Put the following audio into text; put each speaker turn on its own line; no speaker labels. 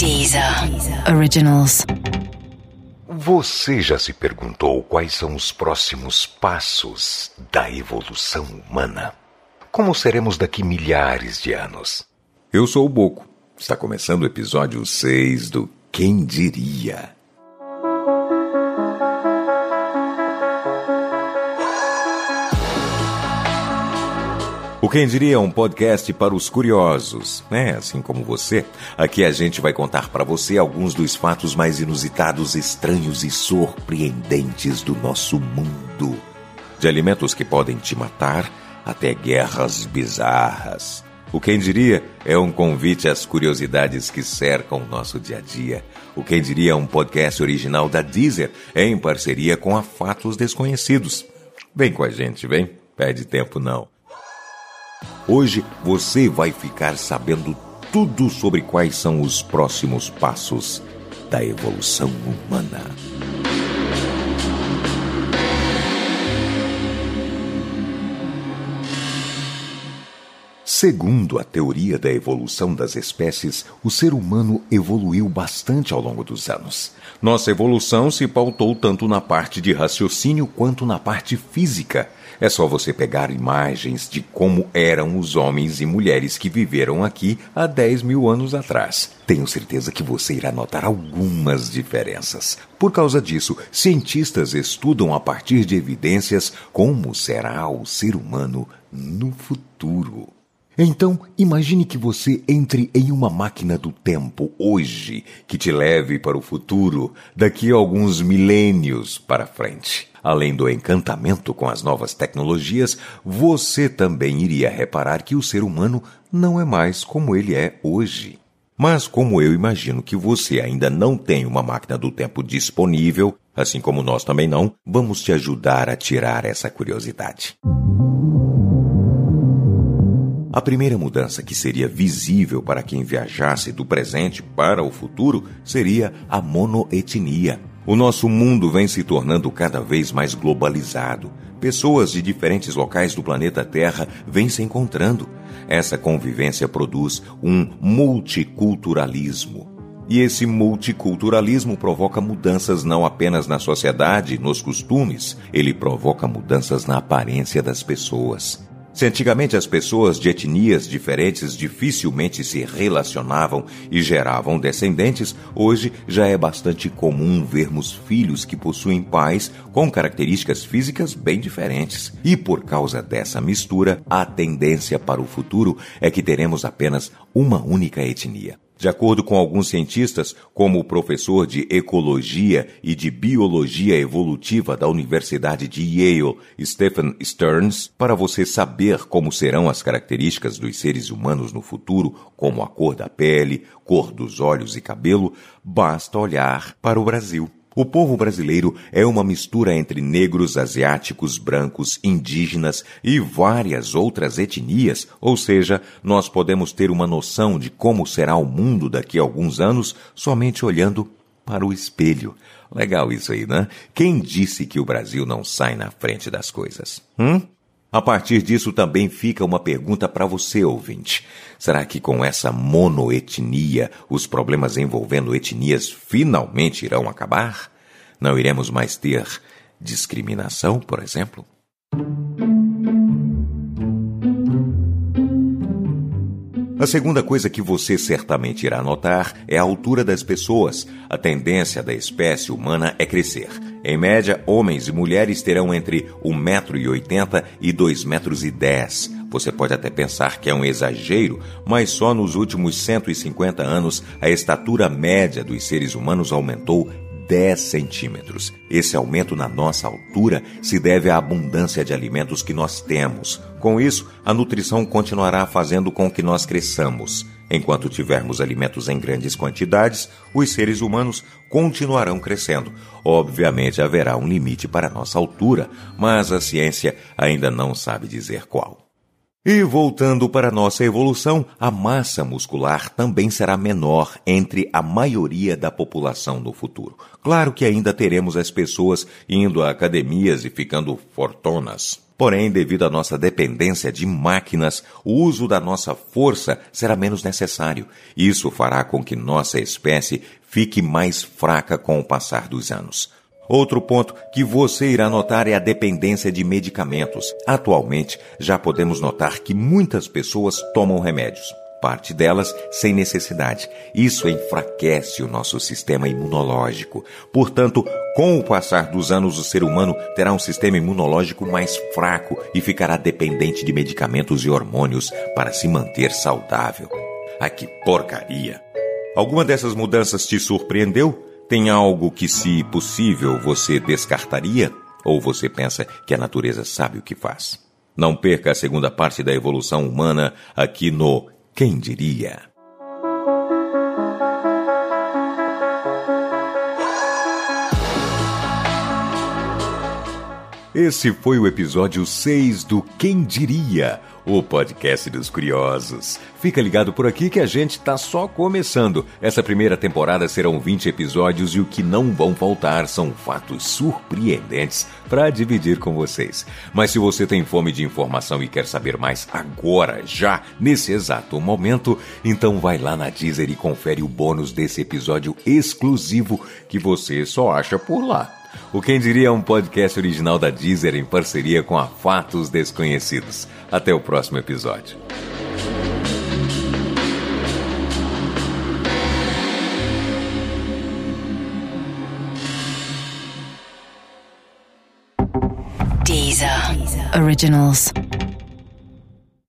Deezer Originals.
Você já se perguntou quais são os próximos passos da evolução humana? Como seremos daqui milhares de anos?
Eu sou o Boco. Está começando o episódio 6 do Quem Diria. O Quem Diria é um podcast para os curiosos, né? Assim como você. Aqui a gente vai contar para você alguns dos fatos mais inusitados, estranhos e surpreendentes do nosso mundo. De alimentos que podem te matar até guerras bizarras. O Quem Diria é um convite às curiosidades que cercam o nosso dia a dia. O Quem Diria é um podcast original da Deezer, em parceria com a Fatos Desconhecidos. Vem com a gente, vem? Perde tempo não. Hoje você vai ficar sabendo tudo sobre quais são os próximos passos da evolução humana. Segundo a teoria da evolução das espécies, o ser humano evoluiu bastante ao longo dos anos. Nossa evolução se pautou tanto na parte de raciocínio quanto na parte física. É só você pegar imagens de como eram os homens e mulheres que viveram aqui há 10 mil anos atrás. Tenho certeza que você irá notar algumas diferenças. Por causa disso, cientistas estudam a partir de evidências como será o ser humano no futuro. Então, imagine que você entre em uma máquina do tempo hoje que te leve para o futuro daqui a alguns milênios para frente. Além do encantamento com as novas tecnologias, você também iria reparar que o ser humano não é mais como ele é hoje. Mas como eu imagino que você ainda não tem uma máquina do tempo disponível, assim como nós também não, vamos te ajudar a tirar essa curiosidade. A primeira mudança que seria visível para quem viajasse do presente para o futuro seria a monoetnia. O nosso mundo vem se tornando cada vez mais globalizado. Pessoas de diferentes locais do planeta Terra vêm se encontrando. Essa convivência produz um multiculturalismo. E esse multiculturalismo provoca mudanças não apenas na sociedade, nos costumes, ele provoca mudanças na aparência das pessoas. Se antigamente as pessoas de etnias diferentes dificilmente se relacionavam e geravam descendentes, hoje já é bastante comum vermos filhos que possuem pais com características físicas bem diferentes. E por causa dessa mistura, a tendência para o futuro é que teremos apenas uma única etnia. De acordo com alguns cientistas, como o professor de Ecologia e de Biologia Evolutiva da Universidade de Yale, Stephen Stearns, para você saber como serão as características dos seres humanos no futuro, como a cor da pele, cor dos olhos e cabelo, basta olhar para o Brasil. O povo brasileiro é uma mistura entre negros, asiáticos, brancos, indígenas e várias outras etnias, ou seja, nós podemos ter uma noção de como será o mundo daqui a alguns anos somente olhando para o espelho. Legal isso aí, né? Quem disse que o Brasil não sai na frente das coisas? Hum? A partir disso também fica uma pergunta para você, ouvinte. Será que com essa monoetnia os problemas envolvendo etnias finalmente irão acabar? Não iremos mais ter discriminação, por exemplo? A segunda coisa que você certamente irá notar é a altura das pessoas. A tendência da espécie humana é crescer. Em média, homens e mulheres terão entre 1,80m e 2,10m. Você pode até pensar que é um exagero, mas só nos últimos 150 anos a estatura média dos seres humanos aumentou 10 centímetros. Esse aumento na nossa altura se deve à abundância de alimentos que nós temos. Com isso, a nutrição continuará fazendo com que nós cresçamos. Enquanto tivermos alimentos em grandes quantidades, os seres humanos continuarão crescendo. Obviamente haverá um limite para nossa altura, mas a ciência ainda não sabe dizer qual. E voltando para nossa evolução, a massa muscular também será menor entre a maioria da população no futuro. Claro que ainda teremos as pessoas indo a academias e ficando fortonas. Porém, devido à nossa dependência de máquinas, o uso da nossa força será menos necessário. Isso fará com que nossa espécie fique mais fraca com o passar dos anos. Outro ponto que você irá notar é a dependência de medicamentos. Atualmente, já podemos notar que muitas pessoas tomam remédios, parte delas sem necessidade. Isso enfraquece o nosso sistema imunológico. Portanto, com o passar dos anos, o ser humano terá um sistema imunológico mais fraco e ficará dependente de medicamentos e hormônios para se manter saudável. Ah, que porcaria! Alguma dessas mudanças te surpreendeu? Tem algo que, se possível, você descartaria? Ou você pensa que a natureza sabe o que faz? Não perca a segunda parte da evolução humana aqui no Quem Diria? Esse foi o episódio 6 do Quem Diria, o podcast dos curiosos. Fica ligado por aqui que a gente está só começando. Essa primeira temporada serão 20 episódios e o que não vão faltar são fatos surpreendentes para dividir com vocês. Mas se você tem fome de informação e quer saber mais agora, já, nesse exato momento, então vai lá na Deezer e confere o bônus desse episódio exclusivo que você só acha por lá. O Quem Diria é um podcast original da Deezer em parceria com a Fatos Desconhecidos. Até o próximo episódio.
Deezer. Originals.